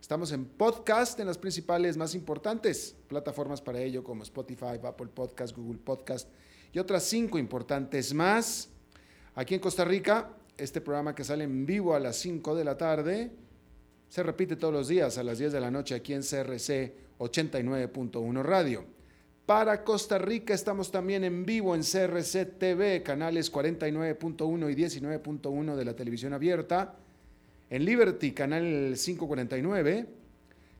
Estamos en podcast en las principales más importantes plataformas para ello como Spotify, Apple Podcast, Google Podcast y otras cinco importantes más. Aquí en Costa Rica, este programa que sale en vivo a las 5 de la tarde se repite todos los días a las 10 de la noche aquí en CRC 89.1 Radio. Para Costa Rica estamos también en vivo en CRC TV, canales 49.1 y 19.1 de la televisión abierta en Liberty, canal 549,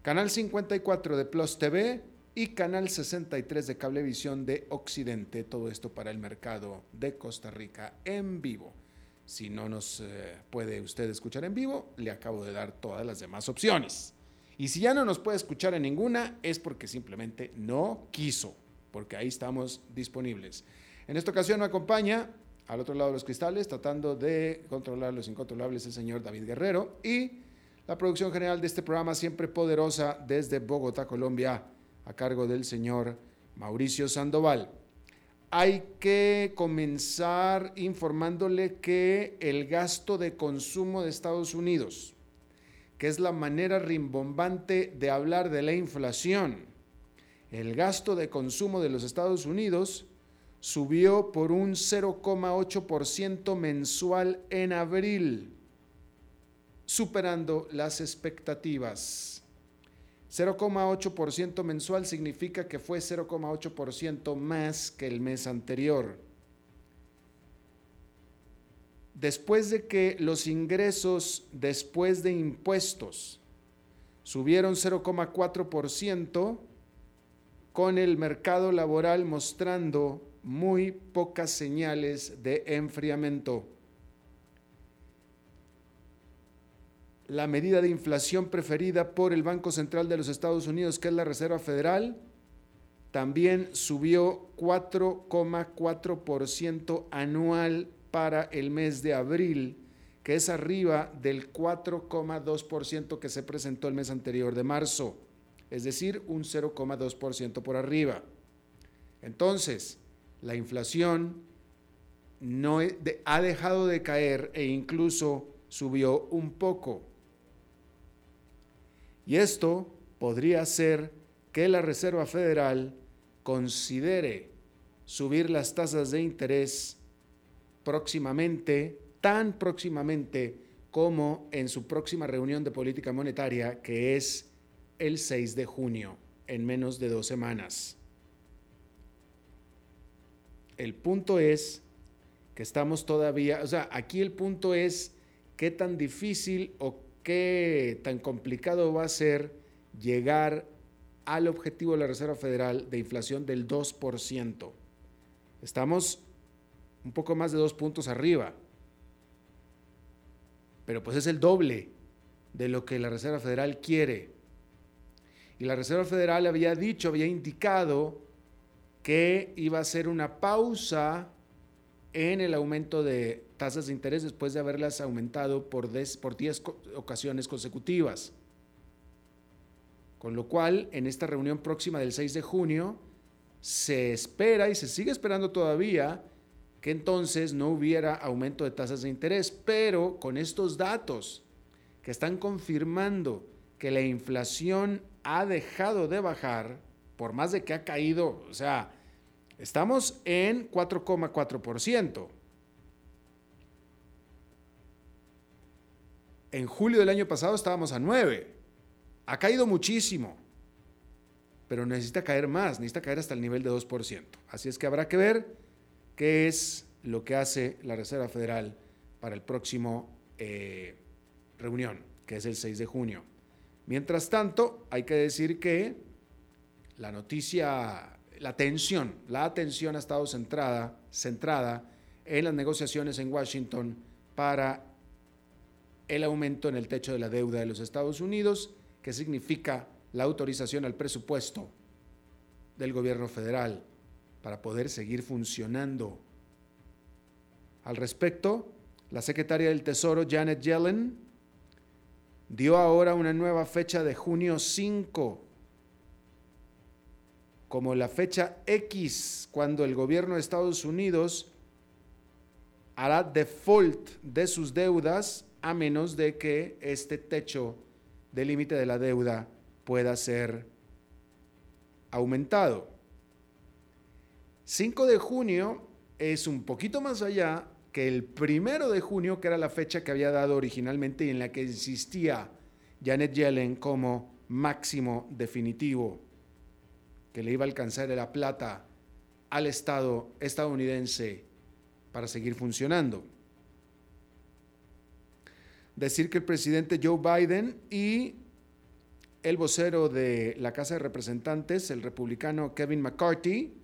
canal 54 de Plus TV y canal 63 de Cablevisión de Occidente. Todo esto para el mercado de Costa Rica en vivo. Si no nos eh, puede usted escuchar en vivo, le acabo de dar todas las demás opciones. Y si ya no nos puede escuchar en ninguna, es porque simplemente no quiso, porque ahí estamos disponibles. En esta ocasión me acompaña al otro lado de los cristales, tratando de controlar los incontrolables, el señor David Guerrero y la producción general de este programa, siempre poderosa, desde Bogotá, Colombia, a cargo del señor Mauricio Sandoval. Hay que comenzar informándole que el gasto de consumo de Estados Unidos, que es la manera rimbombante de hablar de la inflación, el gasto de consumo de los Estados Unidos subió por un 0,8% mensual en abril, superando las expectativas. 0,8% mensual significa que fue 0,8% más que el mes anterior. Después de que los ingresos después de impuestos subieron 0,4%, con el mercado laboral mostrando muy pocas señales de enfriamiento. La medida de inflación preferida por el Banco Central de los Estados Unidos, que es la Reserva Federal, también subió 4,4% anual para el mes de abril, que es arriba del 4,2% que se presentó el mes anterior de marzo, es decir, un 0,2% por arriba. Entonces, la inflación no ha dejado de caer e incluso subió un poco. Y esto podría ser que la Reserva Federal considere subir las tasas de interés próximamente, tan próximamente como en su próxima reunión de política monetaria, que es el 6 de junio, en menos de dos semanas. El punto es que estamos todavía, o sea, aquí el punto es qué tan difícil o qué tan complicado va a ser llegar al objetivo de la Reserva Federal de inflación del 2%. Estamos un poco más de dos puntos arriba, pero pues es el doble de lo que la Reserva Federal quiere. Y la Reserva Federal había dicho, había indicado que iba a ser una pausa en el aumento de tasas de interés después de haberlas aumentado por 10 ocasiones consecutivas. Con lo cual, en esta reunión próxima del 6 de junio, se espera y se sigue esperando todavía que entonces no hubiera aumento de tasas de interés, pero con estos datos que están confirmando que la inflación ha dejado de bajar, por más de que ha caído, o sea, estamos en 4,4%. En julio del año pasado estábamos a 9. Ha caído muchísimo, pero necesita caer más, necesita caer hasta el nivel de 2%. Así es que habrá que ver qué es lo que hace la Reserva Federal para el próximo eh, reunión, que es el 6 de junio. Mientras tanto, hay que decir que la noticia, la atención, la atención ha estado centrada, centrada en las negociaciones en Washington para el aumento en el techo de la deuda de los Estados Unidos que significa la autorización al presupuesto del gobierno federal para poder seguir funcionando. Al respecto, la secretaria del Tesoro Janet Yellen dio ahora una nueva fecha de junio 5 como la fecha X cuando el gobierno de Estados Unidos hará default de sus deudas a menos de que este techo del límite de la deuda pueda ser aumentado. 5 de junio es un poquito más allá que el primero de junio, que era la fecha que había dado originalmente y en la que insistía Janet Yellen como máximo definitivo, que le iba a alcanzar la plata al Estado estadounidense para seguir funcionando. Decir que el presidente Joe Biden y el vocero de la Casa de Representantes, el republicano Kevin McCarthy,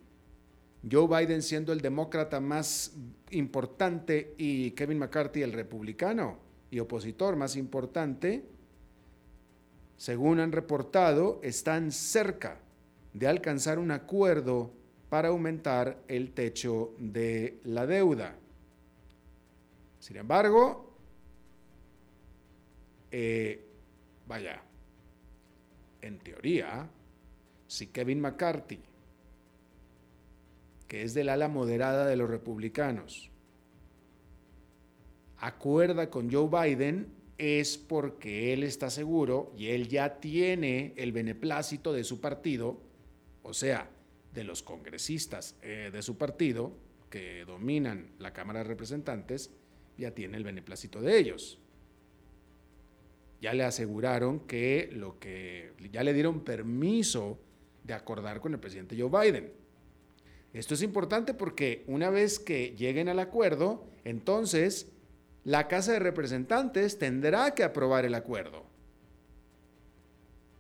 Joe Biden siendo el demócrata más importante y Kevin McCarthy el republicano y opositor más importante, según han reportado, están cerca de alcanzar un acuerdo para aumentar el techo de la deuda. Sin embargo, eh, vaya, en teoría, si Kevin McCarthy, que es del ala moderada de los republicanos, acuerda con Joe Biden, es porque él está seguro y él ya tiene el beneplácito de su partido, o sea, de los congresistas eh, de su partido que dominan la Cámara de Representantes, ya tiene el beneplácito de ellos ya le aseguraron que lo que ya le dieron permiso de acordar con el presidente Joe Biden. Esto es importante porque una vez que lleguen al acuerdo, entonces la Casa de Representantes tendrá que aprobar el acuerdo.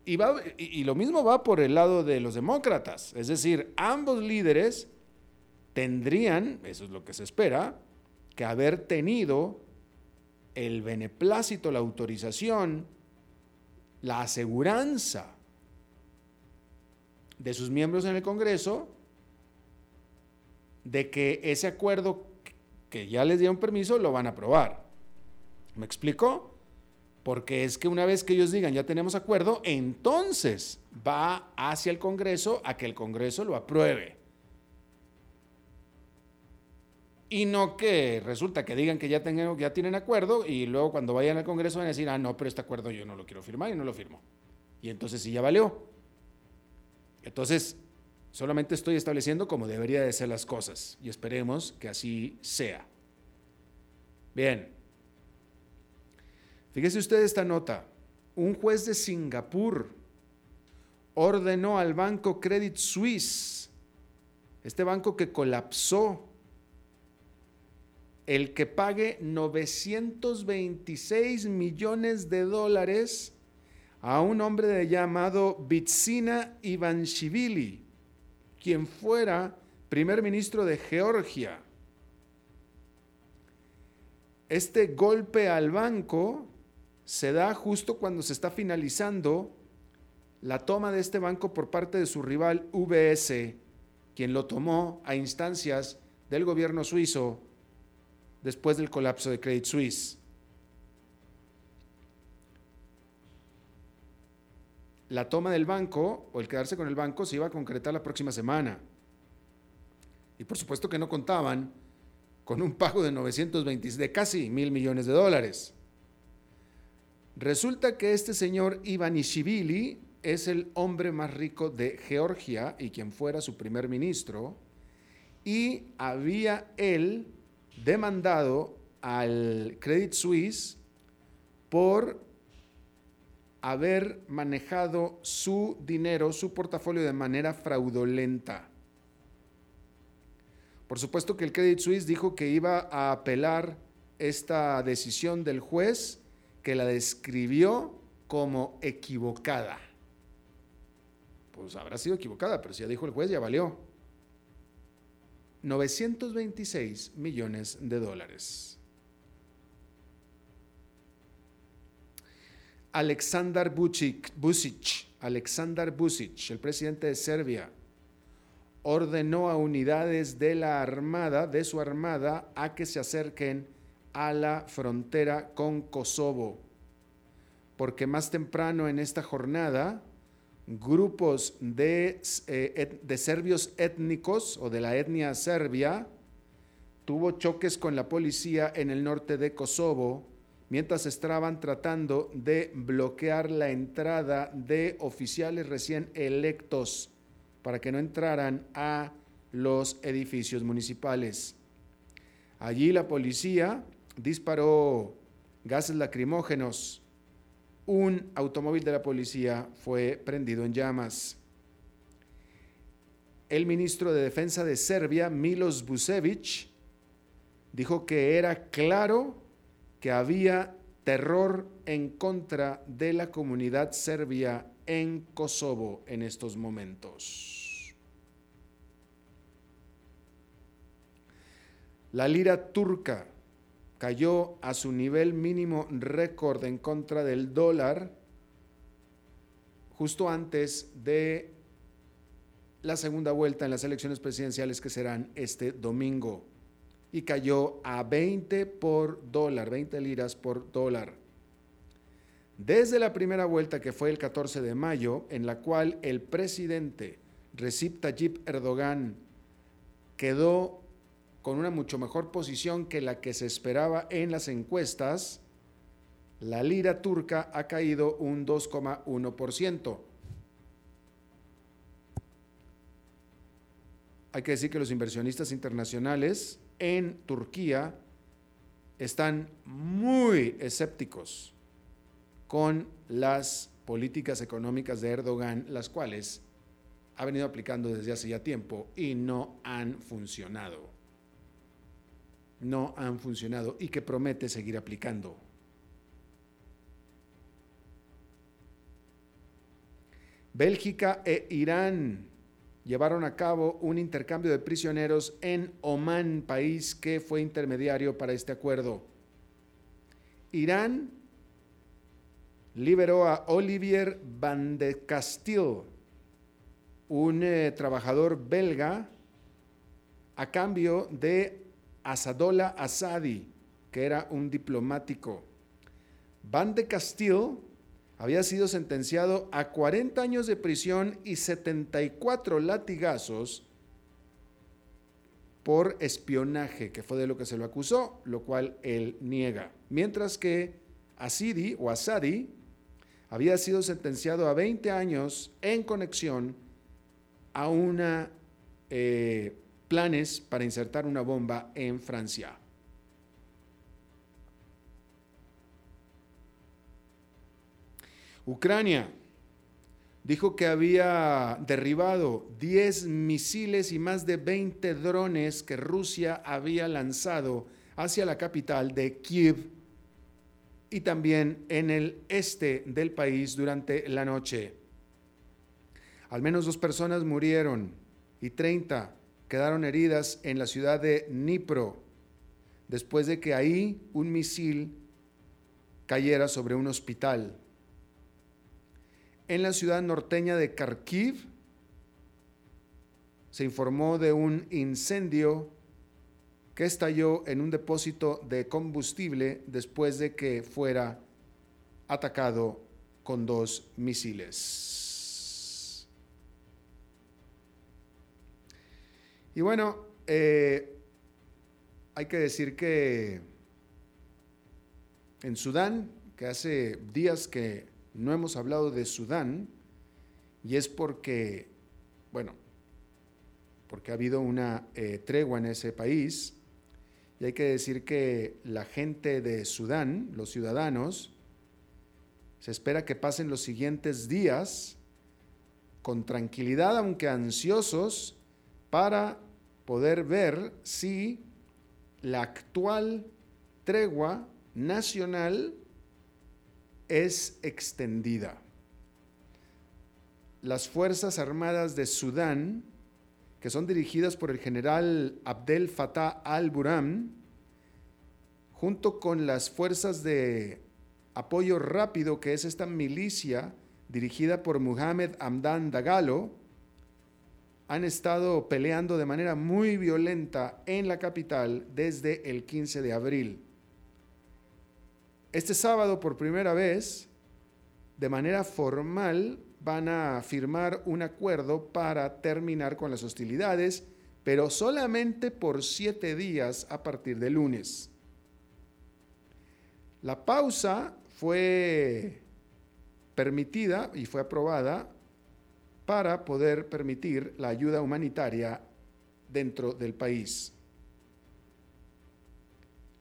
Y, lo mismo va por el lado de los demócratas. Es decir, ambos líderes tendrían, eso es lo que se espera, que haber tenido el beneplácito, la autorización, la aseguranza de sus miembros en el Congreso de que ese acuerdo que ya les dieron permiso lo van a aprobar. ¿Me explico? Porque es que una vez que ellos digan ya tenemos acuerdo, entonces va hacia el Congreso a que el Congreso lo apruebe. y no que resulta que digan que ya, tienen acuerdo y luego cuando vayan al Congreso van a decir, ah, no, pero este acuerdo yo no lo quiero firmar y no lo firmo. Y entonces sí ya valió. Entonces, solamente estoy estableciendo cómo debería de ser las cosas y esperemos que así sea. Bien. Fíjese usted esta nota. Un juez de Singapur ordenó al banco Credit Suisse, este banco que colapsó el que pague 926 millones de dólares a un hombre llamado Bitsina Ivanishvili, quien fuera primer ministro de Georgia. Este golpe al banco se da justo cuando se está finalizando la toma de este banco por parte de su rival UBS, quien lo tomó a instancias del gobierno suizo después del colapso de Credit Suisse. La toma del banco o el quedarse con el banco se iba a concretar la próxima semana. Y por supuesto que no contaban con un pago de 920, de casi mil millones de dólares. Resulta que este señor Ivanishvili es el hombre más rico de Georgia y quien fuera su primer ministro, y había él demandado al Credit Suisse por haber manejado su dinero, su portafolio de manera fraudulenta. Por supuesto que el Credit Suisse dijo que iba a apelar esta decisión del juez que la describió como equivocada. Pues habrá sido equivocada, pero si ya dijo el juez, ya valió. 926 millones de dólares. Aleksandar Bucic, Aleksandar el presidente de Serbia, ordenó a unidades de la armada, de su armada, a que se acerquen a la frontera con Kosovo, porque más temprano en esta jornada, grupos de, eh, de serbios étnicos o de la etnia serbia tuvo choques con la policía en el norte de Kosovo mientras estaban tratando de bloquear la entrada de oficiales recién electos para que no entraran a los edificios municipales. Allí la policía disparó gases lacrimógenos. Un automóvil de la policía fue prendido en llamas. El ministro de Defensa de Serbia, Milos Busevic, dijo que era claro que había terror en contra de la comunidad serbia en Kosovo en estos momentos. La lira turca cayó a su nivel mínimo récord en contra del dólar justo antes de la segunda vuelta en las elecciones presidenciales que serán este domingo y cayó a 20 por dólar, 20 liras por dólar. Desde la primera vuelta que fue el 14 de mayo, en la cual el presidente Recep Tayyip Erdogan quedó con una mucho mejor posición que la que se esperaba en las encuestas, la lira turca ha caído un 2,1%. Hay que decir que los inversionistas internacionales en Turquía están muy escépticos con las políticas económicas de Erdogan, las cuales ha venido aplicando desde hace ya tiempo y no han funcionado no han funcionado y que promete seguir aplicando. Bélgica e Irán llevaron a cabo un intercambio de prisioneros en Omán, país que fue intermediario para este acuerdo. Irán liberó a Olivier Van de Castille, un eh, trabajador belga, a cambio de Asadola Asadi, que era un diplomático. Van de Castile había sido sentenciado a 40 años de prisión y 74 latigazos por espionaje, que fue de lo que se lo acusó, lo cual él niega. Mientras que Asidi o Asadi había sido sentenciado a 20 años en conexión a una eh, planes para insertar una bomba en Francia. Ucrania dijo que había derribado 10 misiles y más de 20 drones que Rusia había lanzado hacia la capital de Kiev y también en el este del país durante la noche. Al menos dos personas murieron y 30 quedaron heridas en la ciudad de Nipro, después de que ahí un misil cayera sobre un hospital. En la ciudad norteña de Kharkiv se informó de un incendio que estalló en un depósito de combustible después de que fuera atacado con dos misiles. Y bueno, eh, hay que decir que en Sudán, que hace días que no hemos hablado de Sudán, y es porque, bueno, porque ha habido una eh, tregua en ese país, y hay que decir que la gente de Sudán, los ciudadanos, se espera que pasen los siguientes días con tranquilidad, aunque ansiosos, para poder ver si la actual tregua nacional es extendida. Las Fuerzas Armadas de Sudán que son dirigidas por el general Abdel Fattah al-Burhan, junto con las fuerzas de apoyo rápido, que es esta milicia dirigida por Muhammad Hamdan Dagalo, han estado peleando de manera muy violenta en la capital desde el 15 de abril. Este sábado, por primera vez, de manera formal, van a firmar un acuerdo para terminar con las hostilidades, pero solamente por siete días a partir de lunes. La pausa fue permitida y fue aprobada para poder permitir la ayuda humanitaria dentro del país,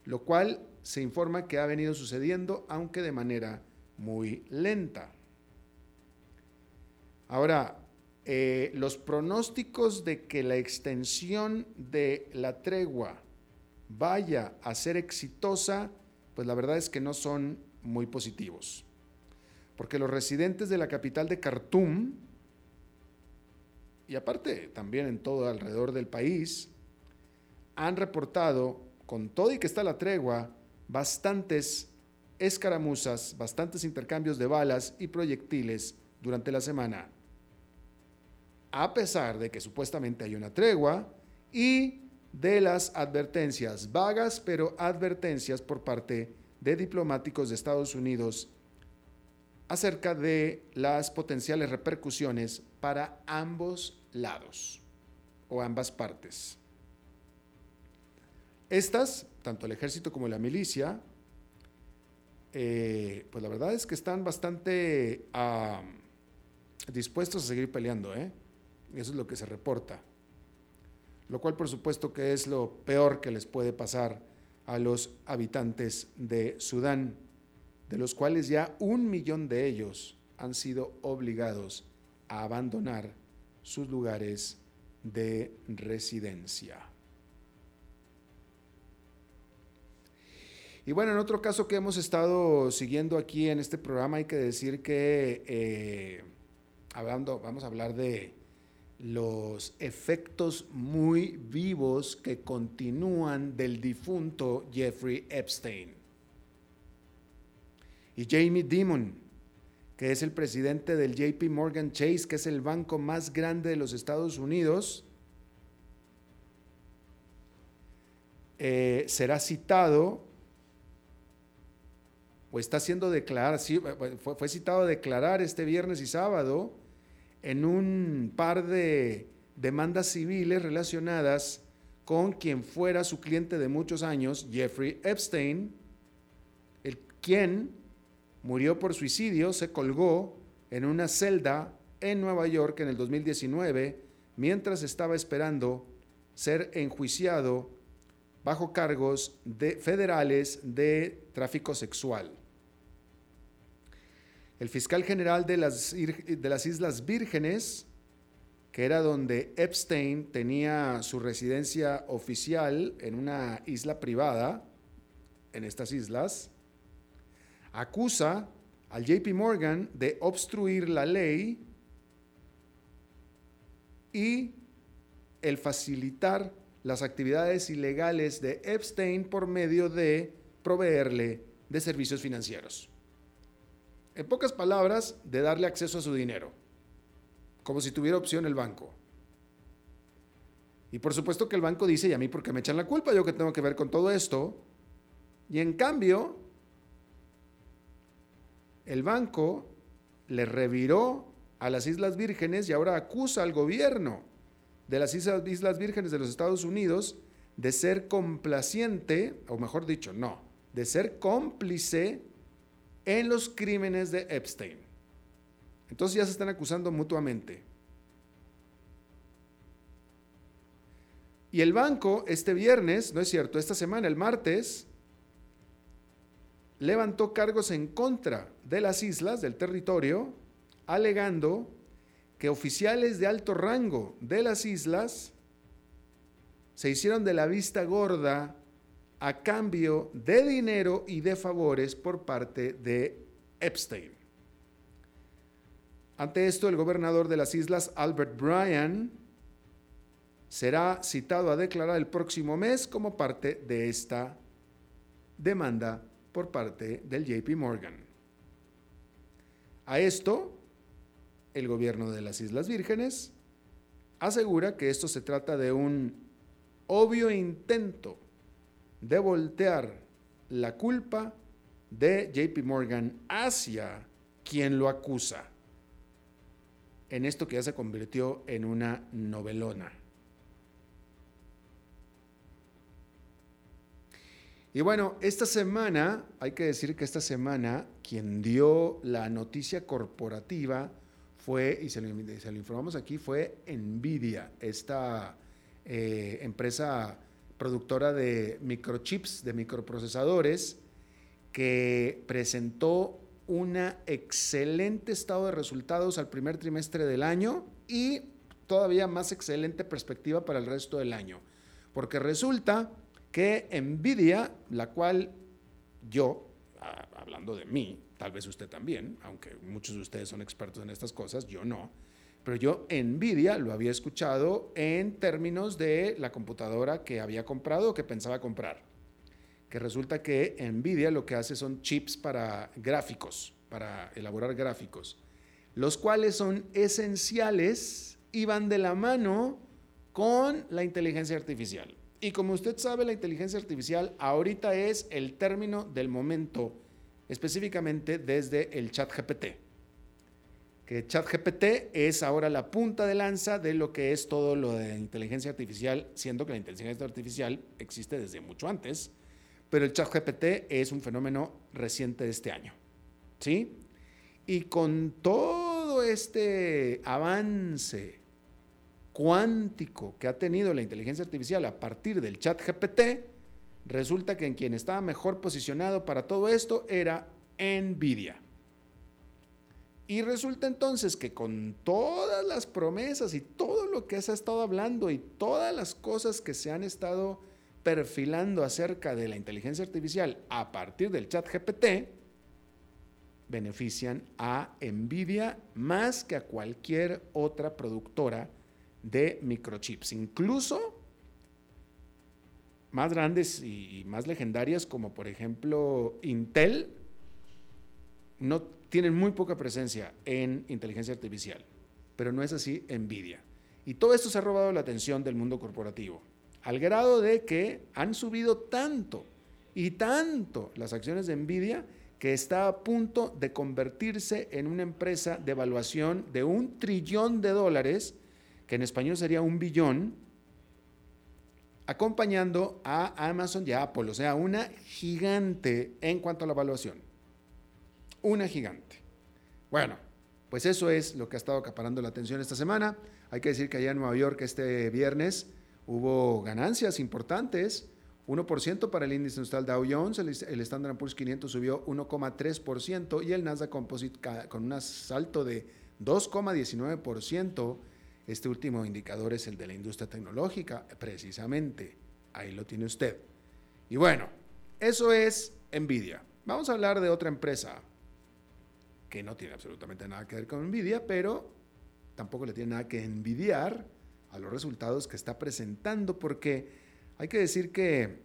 lo cual se informa que ha venido sucediendo, aunque de manera muy lenta. Ahora, eh, los pronósticos de que la extensión de la tregua vaya a ser exitosa, pues la verdad es que no son muy positivos. Porque los residentes de la capital de Khartoum, y aparte también en todo alrededor del país, han reportado, con todo y que está la tregua, bastantes escaramuzas, bastantes intercambios de balas y proyectiles durante la semana. A pesar de que supuestamente hay una tregua y de las advertencias vagas, pero advertencias por parte de diplomáticos de Estados Unidos acerca de las potenciales repercusiones para ambos lados o ambas partes. Estas, tanto el ejército como la milicia, eh, pues la verdad es que están bastante dispuestos a seguir peleando, ¿eh? Eso es lo que se reporta. Lo cual por supuesto que es lo peor que les puede pasar a los habitantes de Sudán, de los cuales ya un millón de ellos han sido obligados a abandonar sus lugares de residencia. Y bueno, en otro caso que hemos estado siguiendo aquí en este programa, hay que decir que, eh, hablando, vamos a hablar de los efectos muy vivos que continúan del difunto Jeffrey Epstein. Y Jamie Dimon, que es el presidente del JP Morgan Chase, que es el banco más grande de los Estados Unidos, eh, será citado o está siendo declarado, fue citado a declarar este viernes y sábado en un par de demandas civiles relacionadas con quien fuera su cliente de muchos años, Jeffrey Epstein, el quien murió por suicidio, se colgó en una celda en Nueva York en el 2019 mientras estaba esperando ser enjuiciado bajo cargos de, federales de tráfico sexual. El fiscal general de las, de las Islas Vírgenes, que era donde Epstein tenía su residencia oficial en una isla privada, en estas islas, acusa al JP Morgan de obstruir la ley y el facilitar las actividades ilegales de Epstein por medio de proveerle de servicios financieros. En pocas palabras, de darle acceso a su dinero, como si tuviera opción el banco. Y por supuesto que el banco dice, ¿y a mí por qué me echan la culpa? ¿Yo qué tengo que ver con todo esto? Y en cambio, el banco le reviró a las Islas Vírgenes y ahora acusa al gobierno de las Islas Vírgenes de los Estados Unidos de ser complaciente, o mejor dicho, no, de ser cómplice en los crímenes de Epstein. Entonces ya se están acusando mutuamente. Y el banco este viernes, no es cierto, esta semana, el martes, levantó cargos en contra de las islas, del territorio, alegando que oficiales de alto rango de las islas se hicieron de la vista gorda a cambio de dinero y de favores por parte de Epstein. Ante esto, el gobernador de las islas, Albert Bryan, será citado a declarar el próximo mes como parte de esta demanda por parte del JP Morgan. A esto, el gobierno de las Islas Vírgenes asegura que esto se trata de un obvio intento de voltear la culpa de JP Morgan hacia quien lo acusa en esto que ya se convirtió en una novelona. Y bueno, esta semana, hay que decir que esta semana quien dio la noticia corporativa fue, y se lo, informamos aquí, fue Nvidia, esta eh, empresa productora de microchips, de microprocesadores, que presentó una excelente estado de resultados al primer trimestre del año y todavía más excelente perspectiva para el resto del año. Porque resulta que Nvidia, la cual yo, ah, hablando de mí, tal vez usted también, aunque muchos de ustedes son expertos en estas cosas, yo no, pero yo Nvidia lo había escuchado en términos de la computadora que había comprado o que pensaba comprar. Que resulta que Nvidia lo que hace son chips para gráficos, para elaborar gráficos, los cuales son esenciales y van de la mano con la inteligencia artificial. Y como usted sabe, la inteligencia artificial ahorita es el término del momento, específicamente desde el chat GPT. Que chat GPT es ahora la punta de lanza de lo que es todo lo de inteligencia artificial, siendo que la inteligencia artificial existe desde mucho antes, pero el chat GPT es un fenómeno reciente de este año. ¿Sí? Y con todo este avance cuántico que ha tenido la inteligencia artificial a partir del chat GPT, resulta que en quien estaba mejor posicionado para todo esto era Nvidia. Y resulta entonces que con todas las promesas y todo lo que se ha estado hablando y todas las cosas que se han estado perfilando acerca de la inteligencia artificial a partir del chat GPT, benefician a Nvidia más que a cualquier otra productora de microchips, incluso más grandes y más legendarias como por ejemplo Intel, no tienen muy poca presencia en inteligencia artificial, pero no es así Nvidia. Y todo esto se ha robado la atención del mundo corporativo, al grado de que han subido tanto y tanto las acciones de Nvidia que está a punto de convertirse en una empresa de evaluación de un trillón de dólares que en español sería un billón, acompañando a Amazon y a Apple, o sea, una gigante en cuanto a la evaluación. Una gigante. Bueno, pues eso es lo que ha estado acaparando la atención esta semana. Hay que decir que allá en Nueva York este viernes hubo ganancias importantes. 1% para el índice industrial Dow Jones, el, el Standard Poor's 500 subió 1,3% y el Nasdaq Composite con un salto de 2,19%. Este último indicador es el de la industria tecnológica, precisamente. Ahí lo tiene usted. Y bueno, eso es Nvidia. Vamos a hablar de otra empresa que no tiene absolutamente nada que ver con Nvidia, pero tampoco le tiene nada que envidiar a los resultados que está presentando, porque hay que decir que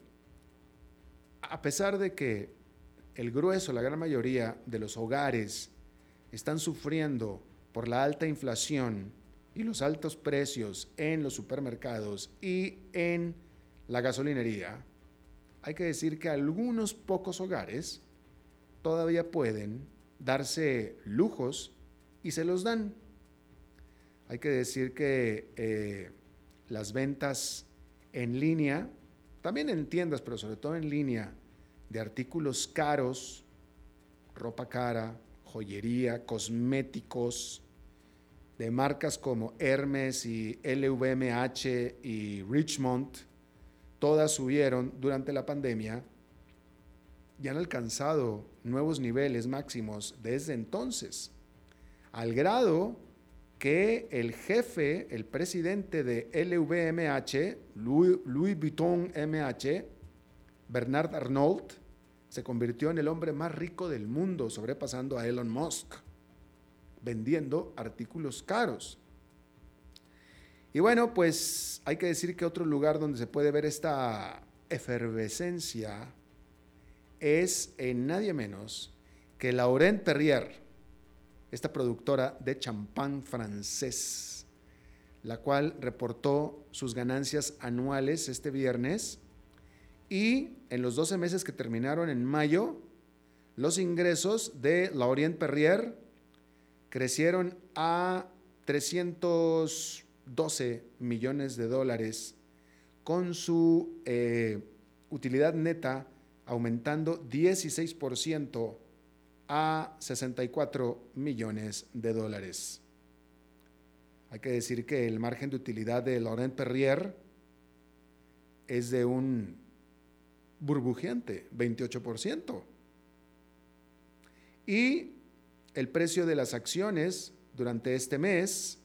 a pesar de que el grueso, la gran mayoría de los hogares están sufriendo por la alta inflación y los altos precios en los supermercados y en la gasolinería, hay que decir que algunos pocos hogares todavía pueden darse lujos y se los dan. Hay que decir que eh, las ventas en línea, también en tiendas, pero sobre todo en línea, de artículos caros, ropa cara, joyería, cosméticos, de marcas como Hermes y LVMH y Richmond, todas subieron durante la pandemia y han alcanzado nuevos niveles máximos desde entonces, al grado que el jefe, el presidente de LVMH, Louis, Louis Vuitton MH, Bernard Arnault, se convirtió en el hombre más rico del mundo, sobrepasando a Elon Musk, vendiendo artículos caros. Y bueno, pues hay que decir que otro lugar donde se puede ver esta efervescencia es en nadie menos que Laurent Perrier, esta productora de champán francés, la cual reportó sus ganancias anuales este viernes y en los 12 meses que terminaron en mayo, los ingresos de Laurent Perrier crecieron a 312 millones de dólares, con su eh, utilidad neta aumentando 16% a 64 millones de dólares. Hay que decir que el margen de utilidad de Laurent Perrier es de un burbujeante, 28%. Y el precio de las acciones durante este mes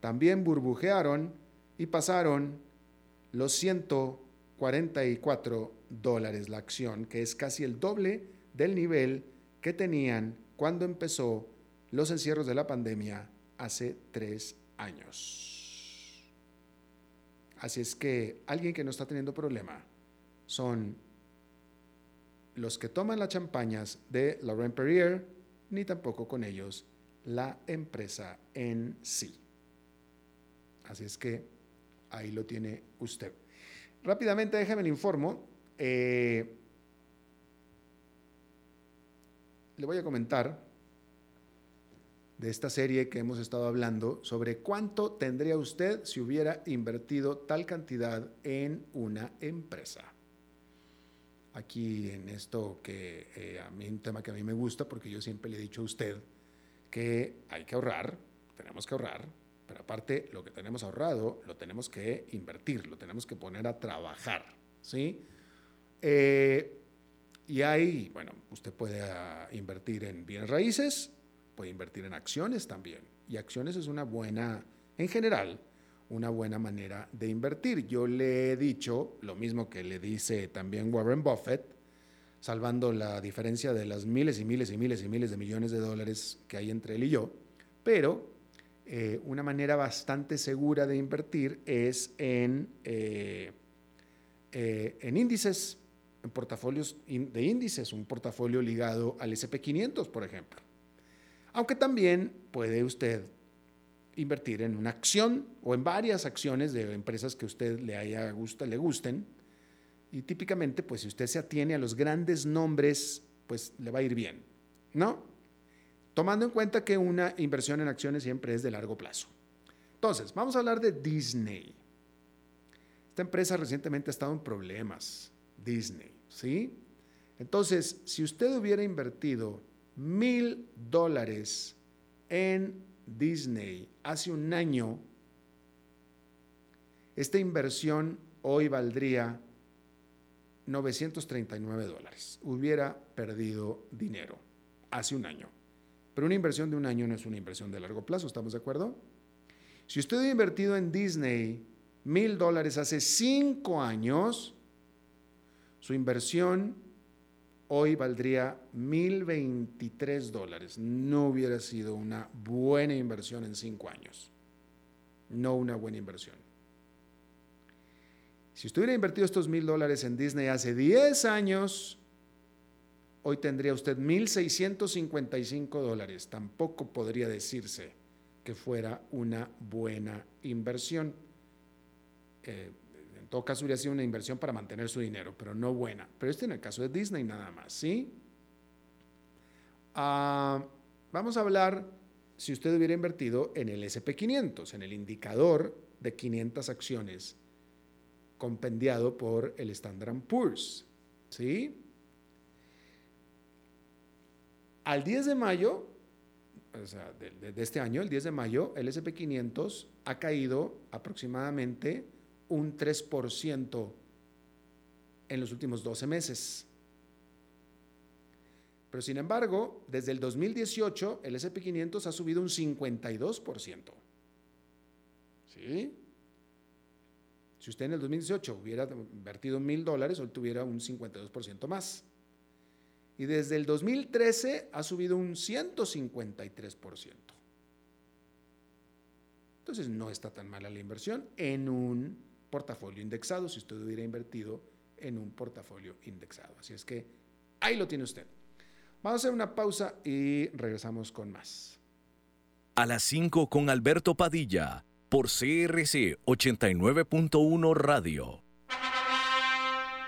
también burbujearon y pasaron los 144 dólares la acción, que es casi el doble del nivel que tenían cuando empezó los encierros de la pandemia hace tres años. Así es que alguien que no está teniendo problema son los que toman las champañas de Laurent Perrier, ni tampoco con ellos la empresa en sí. Así es que ahí lo tiene usted. Rápidamente déjeme le informo. Eh, le voy a comentar de esta serie que hemos estado hablando sobre cuánto tendría usted si hubiera invertido tal cantidad en una empresa. Aquí en esto que eh, a mí un tema que a mí me gusta porque yo siempre le he dicho a usted que hay que ahorrar, tenemos que ahorrar, pero aparte lo que tenemos ahorrado lo tenemos que invertir, lo tenemos que poner a trabajar, ¿sí? Eh, y ahí, bueno, usted puede ah, invertir en bienes raíces, puede invertir en acciones también. Y acciones es una buena, en general, una buena manera de invertir. Yo le he dicho lo mismo que le dice también Warren Buffett, salvando la diferencia de las miles y miles y miles y miles de millones de dólares que hay entre él y yo, pero eh, una manera bastante segura de invertir es en, eh, eh, en índices en portafolios de índices, un portafolio ligado al SP500, por ejemplo. Aunque también puede usted invertir en una acción o en varias acciones de empresas que a usted le haya gusta, le gusten. Y típicamente, pues si usted se atiene a los grandes nombres, pues le va a ir bien, ¿no? Tomando en cuenta que una inversión en acciones siempre es de largo plazo. Entonces, vamos a hablar de Disney. Esta empresa recientemente ha estado en problemas Disney, ¿sí? Entonces, si usted hubiera invertido mil dólares en Disney hace un año, esta inversión hoy valdría 939 dólares. Hubiera perdido dinero hace un año. Pero una inversión de un año no es una inversión de largo plazo, ¿estamos de acuerdo? Si usted hubiera invertido en Disney mil dólares hace cinco años, su inversión hoy valdría 1.023 dólares. No hubiera sido una buena inversión en cinco años. No una buena inversión. Si usted hubiera invertido estos mil dólares en Disney hace 10 años, hoy tendría usted 1.655 dólares. Tampoco podría decirse que fuera una buena inversión. Eh, todo caso, hubiera sido una inversión para mantener su dinero, pero no buena. Pero este en el caso de Disney nada más, ¿sí? Ah, vamos a hablar si usted hubiera invertido en el SP500, en el indicador de 500 acciones compendiado por el Standard Poor's. ¿Sí? Al 10 de mayo, o sea, de, de, este año, el 10 de mayo, el SP500 ha caído aproximadamente un 3% en los últimos 12 meses. Pero sin embargo, desde el 2018, el SP500 ha subido un 52%. ¿Sí? Si usted en el 2018 hubiera invertido mil dólares, hoy tuviera un 52% más. Y desde el 2013 ha subido un 153%. Entonces no está tan mala la inversión en un portafolio indexado, si usted hubiera invertido en un portafolio indexado. Así es que ahí lo tiene usted. Vamos a hacer una pausa y regresamos con más. A las 5 con Alberto Padilla por CRC 89.1 Radio.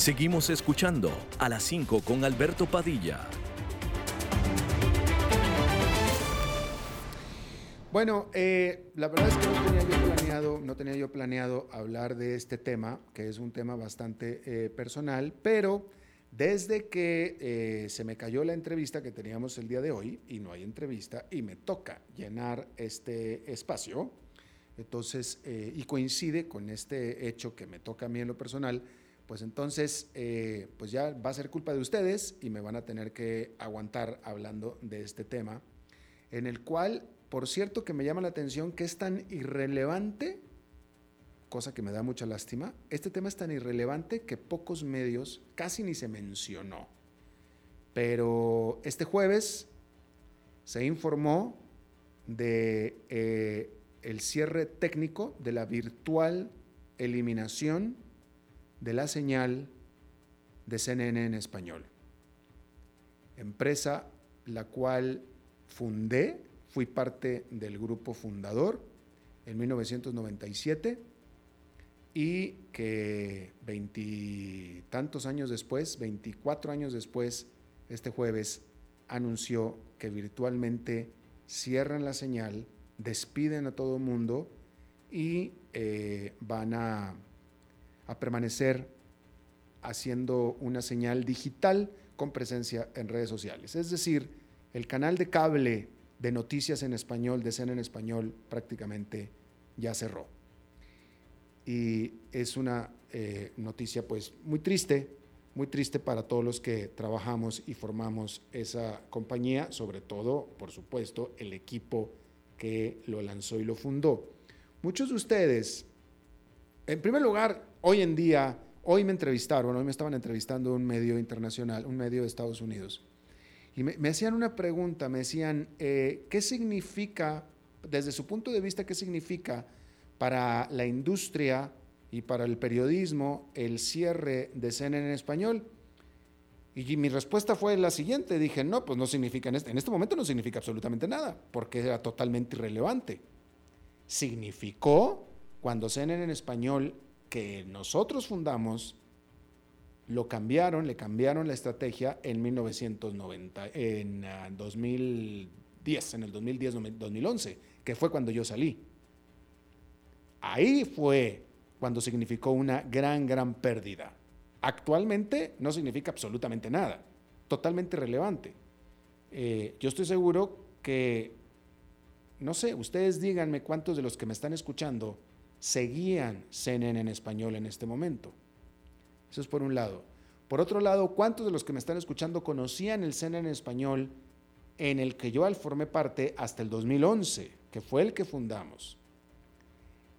Seguimos escuchando a las 5 con Alberto Padilla. Bueno, eh, la verdad es que no tenía, yo planeado, hablar de este tema, que es un tema bastante eh, personal, pero desde que eh, se me cayó la entrevista que teníamos el día de hoy, y no hay entrevista, y me toca llenar este espacio, entonces, y coincide con este hecho que me toca a mí en lo personal, pues entonces, eh, pues ya va a ser culpa de ustedes y me van a tener que aguantar hablando de este tema, en el cual, por cierto, que me llama la atención que es tan irrelevante, cosa que me da mucha lástima, este tema es tan irrelevante que pocos medios casi ni se mencionó. Pero este jueves se informó de eh, el cierre técnico de la virtual eliminación de la señal de CNN en español. Empresa la cual fundé, fui parte del grupo fundador en 1997 y que veintitantos años después, 24 años después, este jueves anunció que virtualmente cierran la señal, despiden a todo el mundo y eh, van a a permanecer haciendo una señal digital con presencia en redes sociales. Es decir, el canal de cable de noticias en español, de escena en español, prácticamente ya cerró. Y es una eh, noticia pues muy triste, muy triste para todos los que trabajamos y formamos esa compañía, sobre todo, por supuesto, el equipo que lo lanzó y lo fundó. Muchos de ustedes, en primer lugar, hoy en día, hoy me entrevistaron, hoy me estaban entrevistando un medio internacional, un medio de Estados Unidos, y me, hacían una pregunta, me decían, eh, ¿qué significa, desde su punto de vista, qué significa para la industria y para el periodismo el cierre de CNN en español? Y mi respuesta fue la siguiente, dije, no, pues no significa, en este, en este momento no significa absolutamente nada, porque era totalmente irrelevante. significó cuando CNN en español que nosotros fundamos, lo cambiaron, le cambiaron la estrategia en 1990, en 2010, ah, en el 2010, 2011, que fue cuando yo salí. Ahí fue cuando significó una gran, gran pérdida. Actualmente no significa absolutamente nada, totalmente relevante. Eh, yo estoy seguro que, no sé, ustedes díganme cuántos de los que me están escuchando seguían CNN en español en este momento. Eso es por un lado. Por otro lado, ¿cuántos de los que me están escuchando conocían el CNN en español en el que yo formé parte hasta el 2011, que fue el que fundamos?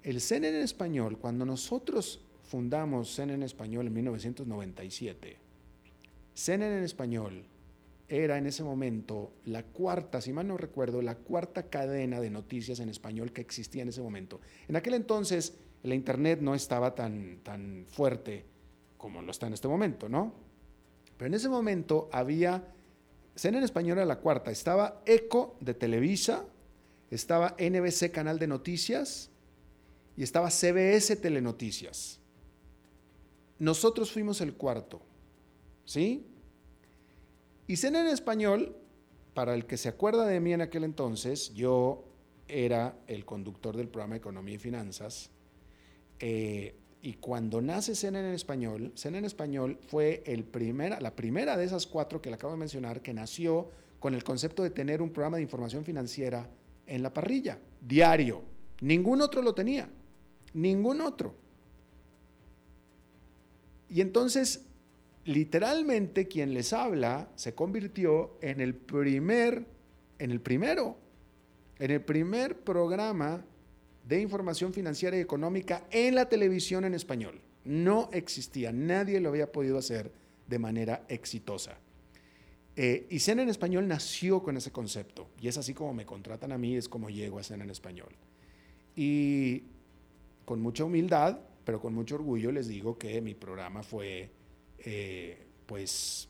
El CNN en español, cuando nosotros fundamos CNN en español en 1997, CNN en español era en ese momento la cuarta, si mal no recuerdo, la cuarta cadena de noticias en español que existía en ese momento. En aquel entonces la internet no estaba tan, tan fuerte como lo está en este momento, ¿no? Pero en ese momento había, CNN en español era la cuarta, estaba ECO de Televisa, estaba NBC Canal de Noticias y estaba CBS Telenoticias. Nosotros fuimos el cuarto, ¿sí? Y Cena en español, para el que se acuerda de mí en aquel entonces, yo era el conductor del programa Economía y Finanzas. Eh, y cuando nace Cena en español, Cena en español fue el primera, la primera de esas cuatro que le acabo de mencionar que nació con el concepto de tener un programa de información financiera en la parrilla, diario. Ningún otro lo tenía, ningún otro. Y entonces literalmente quien les habla se convirtió en el primer, en el primero, en el primer programa de información financiera y económica en la televisión en español. No existía, nadie lo había podido hacer de manera exitosa. Eh, y Cena en Español nació con ese concepto, y es así como me contratan a mí, es como llego a Cena en Español. Y con mucha humildad, pero con mucho orgullo les digo que mi programa fue eh, pues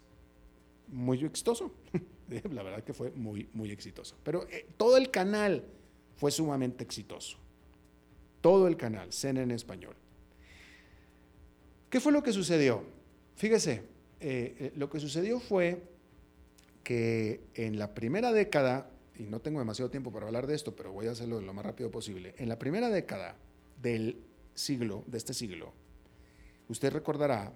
muy exitoso. La verdad que fue muy, muy exitoso. Pero eh, todo el canal fue sumamente exitoso. Todo el canal, Cena en español. ¿Qué fue lo que sucedió? Fíjese, eh, lo que sucedió fue que en la primera década, y no tengo demasiado tiempo para hablar de esto, pero voy a hacerlo lo más rápido posible, en la primera década del siglo, de este siglo, usted recordará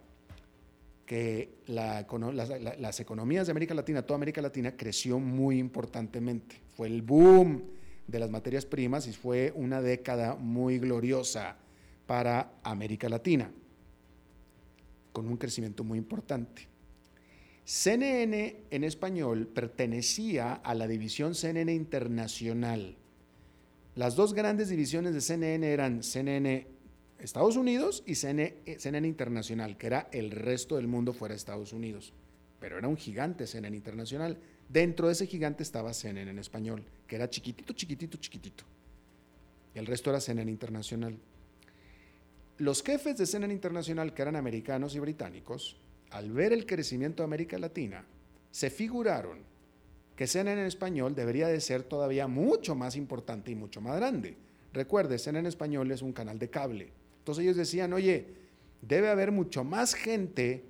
que las economías de América Latina, toda América Latina, creció muy importantemente. Fue el boom de las materias primas y fue una década muy gloriosa para América Latina, con un crecimiento muy importante. CNN en español pertenecía a la división CNN Internacional. Las dos grandes divisiones de CNN eran CNN Estados Unidos y CNN, Internacional, que era el resto del mundo fuera de Estados Unidos. Pero era un gigante CNN Internacional. Dentro de ese gigante estaba CNN en español, que era chiquitito, chiquitito, chiquitito. Y el resto era CNN Internacional. Los jefes de CNN Internacional, que eran americanos y británicos, al ver el crecimiento de América Latina, se figuraron que CNN en español debería de ser todavía mucho más importante y mucho más grande. Recuerde, CNN en español es un canal de cable entonces ellos decían, oye, debe haber mucho más gente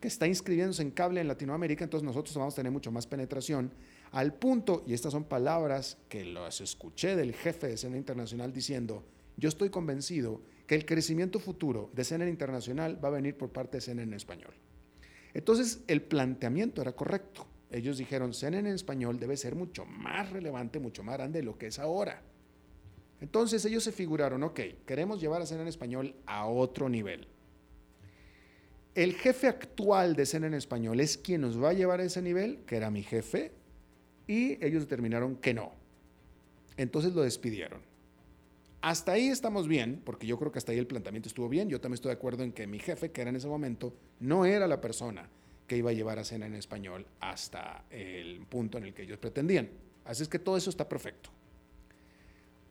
que está inscribiéndose en cable en Latinoamérica, entonces nosotros vamos a tener mucho más penetración, al punto, y estas son palabras que las escuché del jefe de Cena Internacional diciendo, yo estoy convencido que el crecimiento futuro de Cena Internacional va a venir por parte de Cena en español. Entonces el planteamiento era correcto. Ellos dijeron, Cena en español debe ser mucho más relevante, mucho más grande de lo que es ahora. Entonces ellos se figuraron, ok, queremos llevar a Cena en Español a otro nivel. El jefe actual de Cena en Español es quien nos va a llevar a ese nivel, que era mi jefe, y ellos determinaron que no. Entonces lo despidieron. Hasta ahí estamos bien, porque yo creo que hasta ahí el planteamiento estuvo bien. Yo también estoy de acuerdo en que mi jefe, que era en ese momento, no era la persona que iba a llevar a Cena en Español hasta el punto en el que ellos pretendían. Así es que todo eso está perfecto.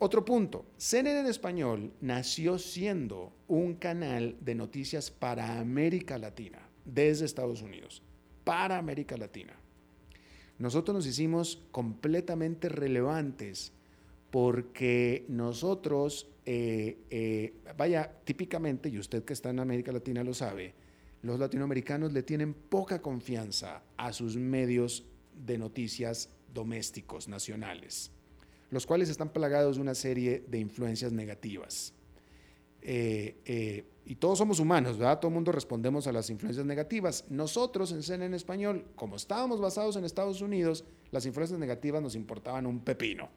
Otro punto, CNN en español nació siendo un canal de noticias para América Latina, desde Estados Unidos, para América Latina. Nosotros nos hicimos completamente relevantes porque nosotros, eh, eh, vaya, típicamente, y usted que está en América Latina lo sabe, los latinoamericanos le tienen poca confianza a sus medios de noticias domésticos, nacionales, los cuales están plagados de una serie de influencias negativas. Eh, y todos somos humanos, ¿verdad? Todo el mundo respondemos a las influencias negativas. Nosotros en CNN en Español, como estábamos basados en Estados Unidos, las influencias negativas nos importaban un pepino.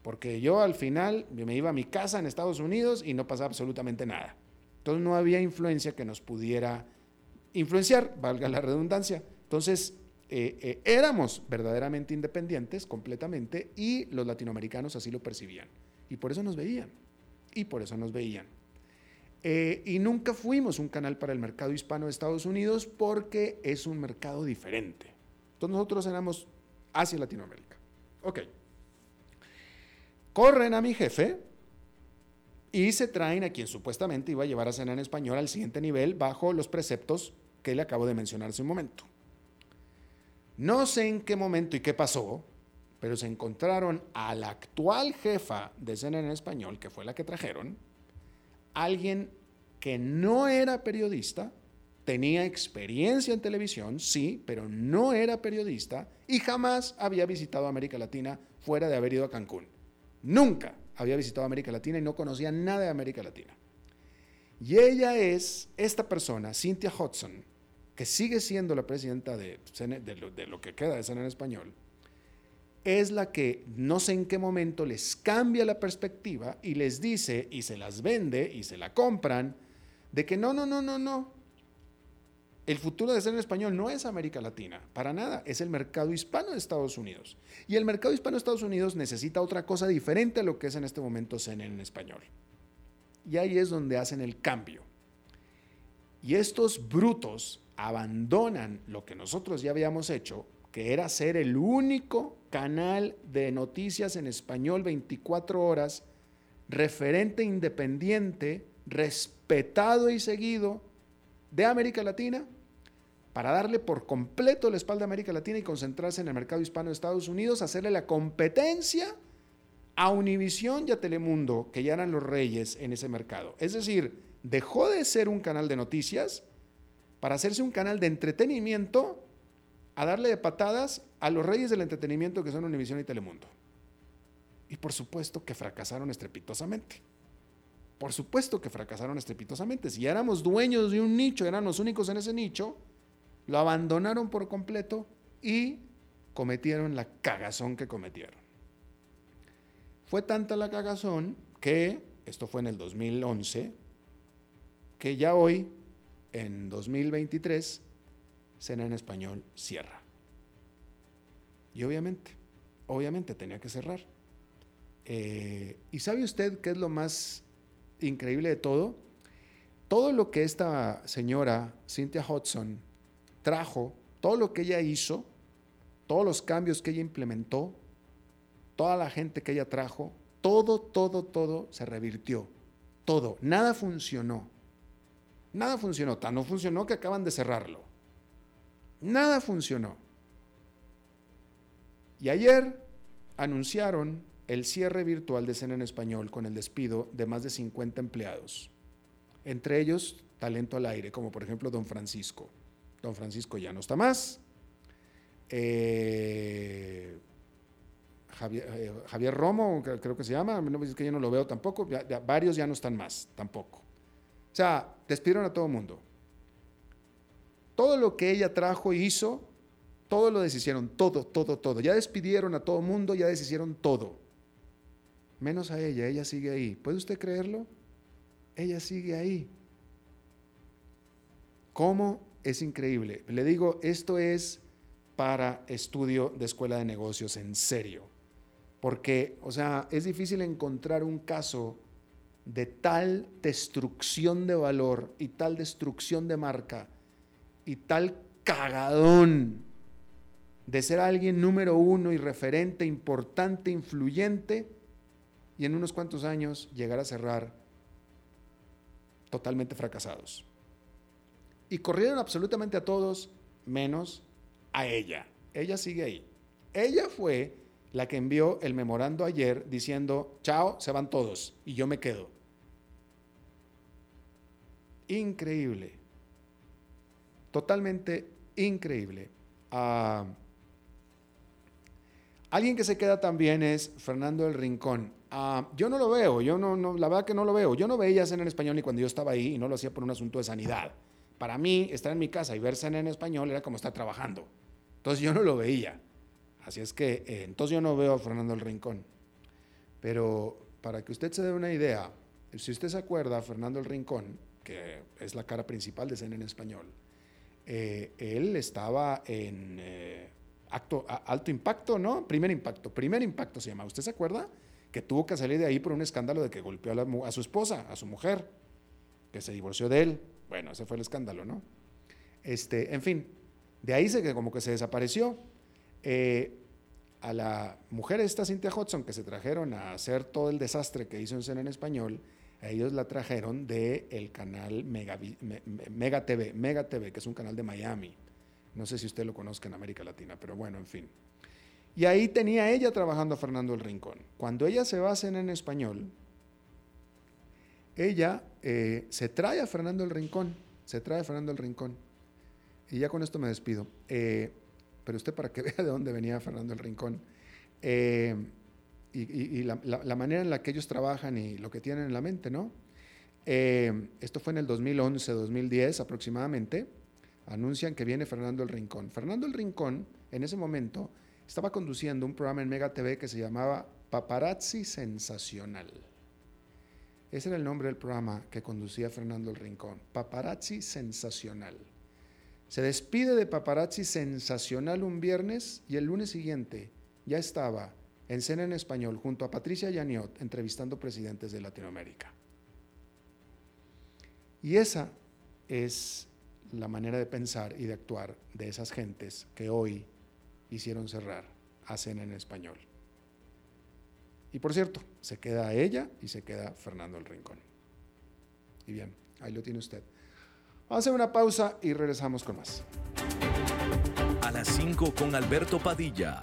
Porque yo al final me iba a mi casa en Estados Unidos y no pasaba absolutamente nada. Entonces no había influencia que nos pudiera influenciar, valga la redundancia. Entonces eh, eh, éramos verdaderamente independientes completamente y los latinoamericanos así lo percibían. Y por eso nos veían. Y por eso nos veían. Eh, y nunca fuimos un canal para el mercado hispano de Estados Unidos porque es un mercado diferente. Entonces nosotros éramos hacia Latinoamérica. Ok. Corren a mi jefe y se traen a quien supuestamente iba a llevar a cena en español al siguiente nivel bajo los preceptos que le acabo de mencionar hace un momento. No sé en qué momento y qué pasó, pero se encontraron a la actual jefa de cena en español, que fue la que trajeron, alguien que no era periodista, tenía experiencia en televisión, sí, pero no era periodista y jamás había visitado América Latina fuera de haber ido a Cancún. Nunca había visitado América Latina y no conocía nada de América Latina. Y ella es esta persona, Cynthia Hudson, que sigue siendo la presidenta de, lo, que queda de CNN español, es la que no sé en qué momento les cambia la perspectiva y les dice y se las vende y se la compran de que no, no, no, no, no, el futuro de ser español no es América Latina, para nada, es el mercado hispano de Estados Unidos. Y el mercado hispano de Estados Unidos necesita otra cosa diferente a lo que es en este momento CNN en español. Y ahí es donde hacen el cambio. Y estos brutos abandonan lo que nosotros ya habíamos hecho, que era ser el único canal de noticias en español 24 horas, referente independiente, respetado y seguido de América Latina para darle por completo la espalda a América Latina y concentrarse en el mercado hispano de Estados Unidos, hacerle la competencia a Univisión y a Telemundo, que ya eran los reyes en ese mercado. Es decir, dejó de ser un canal de noticias para hacerse un canal de entretenimiento a darle de patadas a los reyes del entretenimiento que son Univisión y Telemundo. Y por supuesto que fracasaron estrepitosamente. Por supuesto que fracasaron estrepitosamente. Si éramos dueños de un nicho, eran los únicos en ese nicho, lo abandonaron por completo y cometieron la cagazón que cometieron. Fue tanta la cagazón que, esto fue en el 2011, que ya hoy, en 2023, Cena en Español cierra. Y obviamente, obviamente tenía que cerrar. Eh, ¿Y sabe usted qué es lo más increíble de todo? Todo lo que esta señora, Cynthia Hudson, trajo, todo lo que ella hizo, todos los cambios que ella implementó, toda la gente que ella trajo, todo, todo, todo se revirtió. Todo. Nada funcionó. Nada funcionó. Tan no funcionó que acaban de cerrarlo. Nada funcionó. Y ayer anunciaron el cierre virtual de Cena en Español con el despido de más de 50 empleados. Entre ellos, talento al aire, como por ejemplo Don Francisco. Don Francisco ya no está más. Eh, eh, Javier, Romo, creo que se llama, es que yo no lo veo tampoco, varios ya no están más, tampoco. O sea, despidieron a todo el mundo. Todo lo que ella trajo y hizo, todo lo deshicieron, todo, todo, todo. Ya despidieron a todo el mundo, ya deshicieron todo. Menos a ella, ella sigue ahí. ¿Puede usted creerlo? Ella sigue ahí. ¿Cómo es increíble. Le digo, esto es para estudio de escuela de negocios en serio. Porque, o sea, es difícil encontrar un caso de tal destrucción de valor y tal destrucción de marca y tal cagadón de ser alguien número uno y referente, importante, influyente, y en unos cuantos años llegar a cerrar totalmente fracasados y corrieron absolutamente a todos menos a ella. Ella sigue ahí. Ella fue la que envió el memorando ayer diciendo, chao, se van todos y yo me quedo. Increíble. Totalmente increíble. Ah, alguien que se queda también es Fernando del Rincón. Ah, yo no lo veo, yo no, la verdad que no lo veo. Yo no veía cena en español ni cuando yo estaba ahí y no lo hacía por un asunto de sanidad. Para mí, estar en mi casa y ver cena en español era como estar trabajando. Entonces yo no lo veía. Así es que eh, entonces yo no veo a Fernando el Rincón. Pero para que usted se dé una idea, si usted se acuerda, Fernando el Rincón, que es la cara principal de Cena en Español, eh, él estaba en eh, acto, alto impacto, ¿no? Primer impacto, primer impacto se llama. ¿Usted se acuerda? Que tuvo que salir de ahí por un escándalo de que golpeó a, a su esposa, a su mujer, que se divorció de él. Bueno, ese fue el escándalo, ¿no? Este, en fin, de ahí se como que se desapareció. Eh, a la mujer esta Cynthia Hudson que se trajeron a hacer todo el desastre que hizo en Cena en Español, a ellos la trajeron del el canal Mega, TV, Mega TV, que es un canal de Miami. No sé si usted lo conozca en América Latina, pero bueno, en fin. Y ahí tenía ella trabajando a Fernando el Rincón. Cuando ella se va a Cena en Español, ella eh, se trae a Fernando el Rincón, se trae a Fernando el Rincón. Y ya con esto me despido. Eh, pero usted para que vea de dónde venía Fernando el Rincón. Eh, y, la, manera en la que ellos trabajan y lo que tienen en la mente, ¿no? esto fue en el 2011, 2010 aproximadamente. Anuncian que viene Fernando el Rincón. Fernando el Rincón, en ese momento, estaba conduciendo un programa en Mega TV que se llamaba Paparazzi Sensacional. Ese era el nombre del programa que conducía Fernando el Rincón, Paparazzi Sensacional. Se despide de Paparazzi Sensacional un viernes y el lunes siguiente ya estaba en cena en español junto a Patricia Yaniot entrevistando presidentes de Latinoamérica. Y esa es la manera de pensar y de actuar de esas gentes que hoy hicieron cerrar a cena en español. Y por cierto, se queda ella y se queda Fernando el Rincón. Y bien, ahí lo tiene usted. Vamos a hacer una pausa y regresamos con más. A las 5 con Alberto Padilla,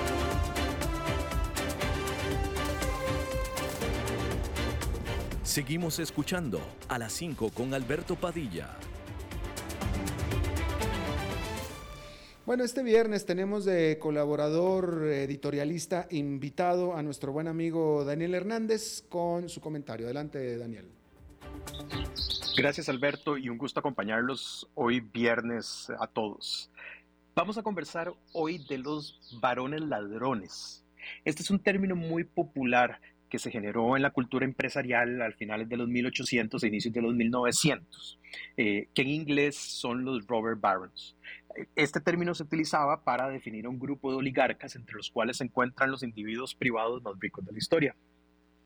Seguimos escuchando a las 5 con Alberto Padilla. Bueno, este viernes tenemos de colaborador editorialista invitado a nuestro buen amigo Daniel Hernández con su comentario. Adelante, Daniel. Gracias, Alberto, y un gusto acompañarlos hoy viernes a todos. Vamos a conversar hoy de los varones ladrones. Este es un término muy popular que se generó en la cultura empresarial al finales de los 1800 e inicios de los 1900, eh, que en inglés son los robber barons. Este término se utilizaba para definir un grupo de oligarcas entre los cuales se encuentran los individuos privados más ricos de la historia.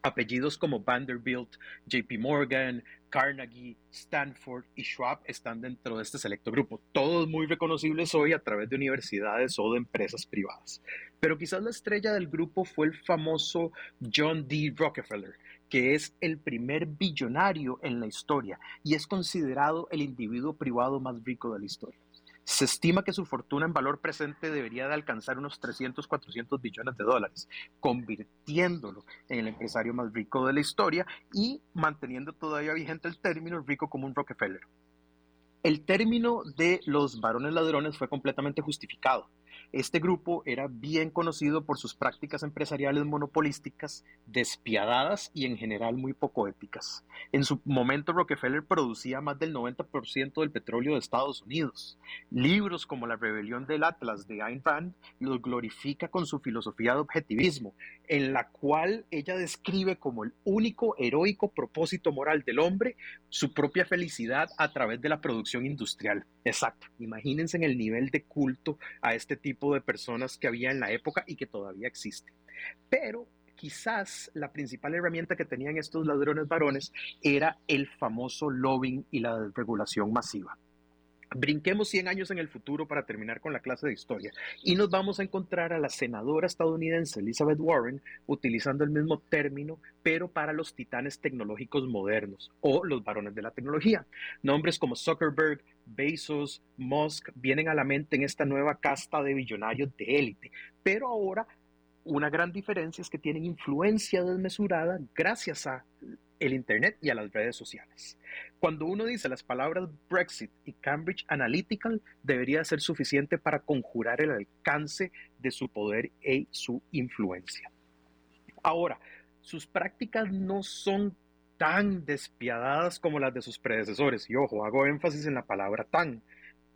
Apellidos como Vanderbilt, JP Morgan, Carnegie, Stanford y Schwab están dentro de este selecto grupo, todos muy reconocibles hoy a través de universidades o de empresas privadas. Pero quizás la estrella del grupo fue el famoso John D. Rockefeller, que es el primer billonario en la historia y es considerado el individuo privado más rico de la historia. Se estima que su fortuna en valor presente debería de alcanzar unos 300, 400 billones de dólares, convirtiéndolo en el empresario más rico de la historia y manteniendo todavía vigente el término rico como un Rockefeller. El término de los varones ladrones fue completamente justificado. Este grupo era bien conocido por sus prácticas empresariales monopolísticas, despiadadas y en general muy poco éticas. En su momento Rockefeller producía más del 90% del petróleo de Estados Unidos. Libros como La rebelión del Atlas de Ayn Rand los glorifica con su filosofía de objetivismo, en la cual ella describe como el único heroico propósito moral del hombre su propia felicidad a través de la producción industrial. Exacto, imagínense en el nivel de culto a este tipo de personas que había en la época y que todavía existe. Pero quizás la principal herramienta que tenían estos ladrones varones era el famoso lobbying y la desregulación masiva. Brinquemos 100 años en el futuro para terminar con la clase de historia y nos vamos a encontrar a la senadora estadounidense Elizabeth Warren utilizando el mismo término, pero para los titanes tecnológicos modernos o los varones de la tecnología. Nombres como Zuckerberg, Bezos, Musk vienen a la mente en esta nueva casta de billonarios de élite, pero ahora una gran diferencia es que tienen influencia desmesurada gracias a el Internet y a las redes sociales. Cuando uno dice las palabras Brexit y Cambridge Analytical, debería ser suficiente para conjurar el alcance de su poder y su influencia. Ahora, sus prácticas no son tan despiadadas como las de sus predecesores, y ojo, hago énfasis en la palabra tan,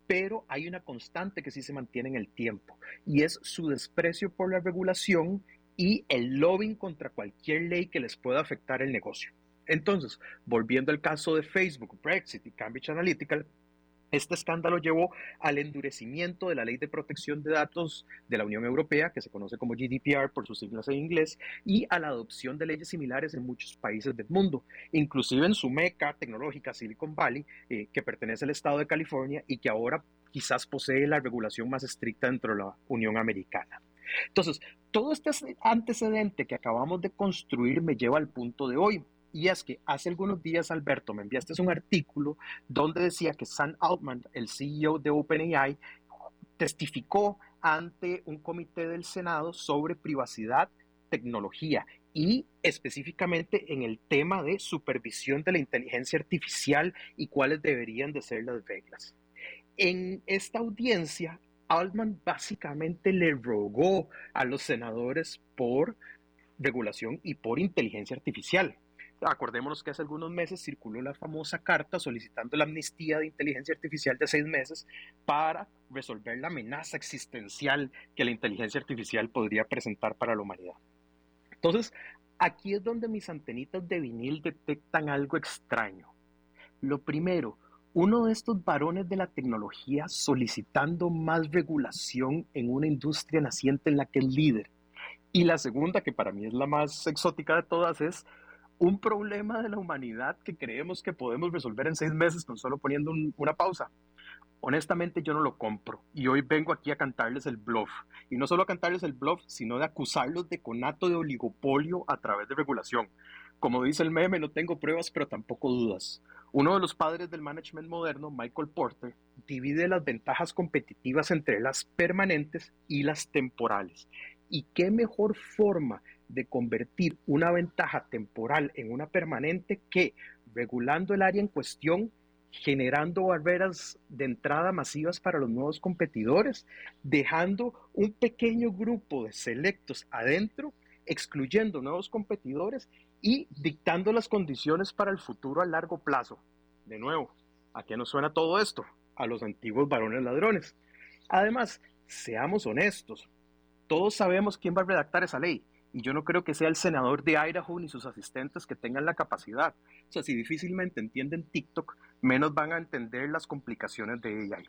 pero hay una constante que sí se mantiene en el tiempo, y es su desprecio por la regulación y el lobbying contra cualquier ley que les pueda afectar el negocio. Entonces, volviendo al caso de Facebook, Brexit y Cambridge Analytica, este escándalo llevó al endurecimiento de la Ley de Protección de Datos de la Unión Europea, que se conoce como GDPR por sus siglas en inglés, y a la adopción de leyes similares en muchos países del mundo, inclusive en su meca tecnológica Silicon Valley, eh, que pertenece al estado de California y que ahora quizás posee la regulación más estricta dentro de la Unión Americana. Entonces, todo este antecedente que acabamos de construir me lleva al punto de hoy, y es que hace algunos días, Alberto, me enviaste un artículo donde decía que Sam Altman, el CEO de OpenAI, testificó ante un comité del Senado sobre privacidad, tecnología y específicamente en el tema de supervisión de la inteligencia artificial y cuáles deberían de ser las reglas. En esta audiencia, Altman básicamente le rogó a los senadores por regulación y por inteligencia artificial. Acordémonos que hace algunos meses circuló la famosa carta solicitando la amnistía de inteligencia artificial de seis meses para resolver la amenaza existencial que la inteligencia artificial podría presentar para la humanidad. Entonces, aquí es donde mis antenitas de vinil detectan algo extraño. Lo primero, uno de estos varones de la tecnología solicitando más regulación en una industria naciente en la que es líder. Y la segunda, que para mí es la más exótica de todas, es un problema de la humanidad que creemos que podemos resolver en seis meses con solo poniendo una pausa. Honestamente yo no lo compro y hoy vengo aquí a cantarles el bluff. Y no solo a cantarles el bluff, sino de acusarlos de conato de oligopolio a través de regulación. Como dice el meme, no tengo pruebas pero tampoco dudas. Uno de los padres del management moderno, Michael Porter, divide las ventajas competitivas entre las permanentes y las temporales. ¿Y qué mejor forma de convertir una ventaja temporal en una permanente que, regulando el área en cuestión, generando barreras de entrada masivas para los nuevos competidores, dejando un pequeño grupo de selectos adentro, excluyendo nuevos competidores y dictando las condiciones para el futuro a largo plazo. De nuevo, ¿a qué nos suena todo esto? A los antiguos varones ladrones. Además, seamos honestos, todos sabemos quién va a redactar esa ley y yo no creo que sea el senador de Idaho ni sus asistentes que tengan la capacidad. O sea, si difícilmente entienden TikTok, menos van a entender las complicaciones de AI.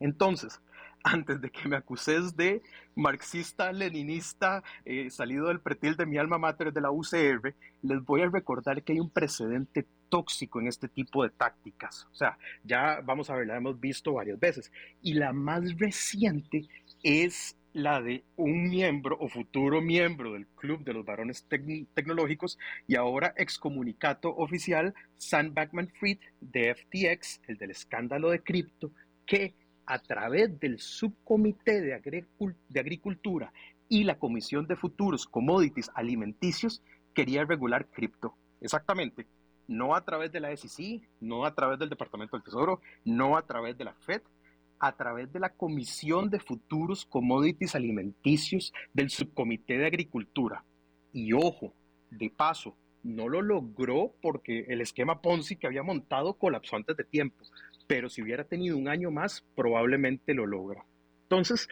Entonces, antes de que me acuses de marxista, leninista, eh, salido del pretil de mi alma mater de la UCR, les voy a recordar que hay un precedente tóxico en este tipo de tácticas. O sea, ya vamos a ver, la hemos visto varias veces. Y la más reciente es la de un miembro o futuro miembro del Club de los Varones Tecnológicos y ahora excomunicato oficial Sam Backman Fried de FTX, el del escándalo de cripto, que a través del subcomité de, agricultura y la Comisión de Futuros Commodities Alimenticios quería regular cripto. Exactamente. No a través de la SEC, no a través del Departamento del Tesoro, no a través de la Fed, a través de la Comisión de Futuros Commodities Alimenticios del Subcomité de Agricultura. Y ojo, de paso, no lo logró porque el esquema Ponzi que había montado colapsó antes de tiempo, pero si hubiera tenido un año más, probablemente lo logra. Entonces,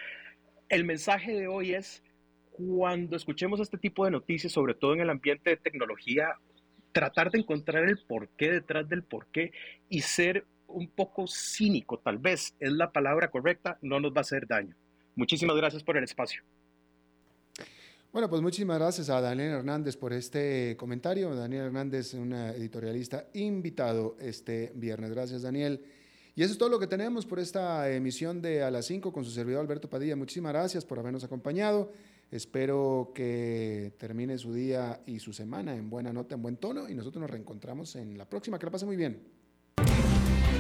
el mensaje de hoy es, cuando escuchemos este tipo de noticias, sobre todo en el ambiente de tecnología, tratar de encontrar el porqué detrás del porqué y ser un poco cínico, tal vez es la palabra correcta, no nos va a hacer daño. Muchísimas gracias por el espacio. Bueno, pues muchísimas gracias a Daniel Hernández por este comentario. Daniel Hernández, un editorialista invitado este viernes. Gracias, Daniel. Y eso es todo lo que tenemos por esta emisión de A las 5 con su servidor Alberto Padilla. Muchísimas gracias por habernos acompañado. Espero que termine su día y su semana en buena nota, en buen tono. Y nosotros nos reencontramos en la próxima. Que la pase muy bien.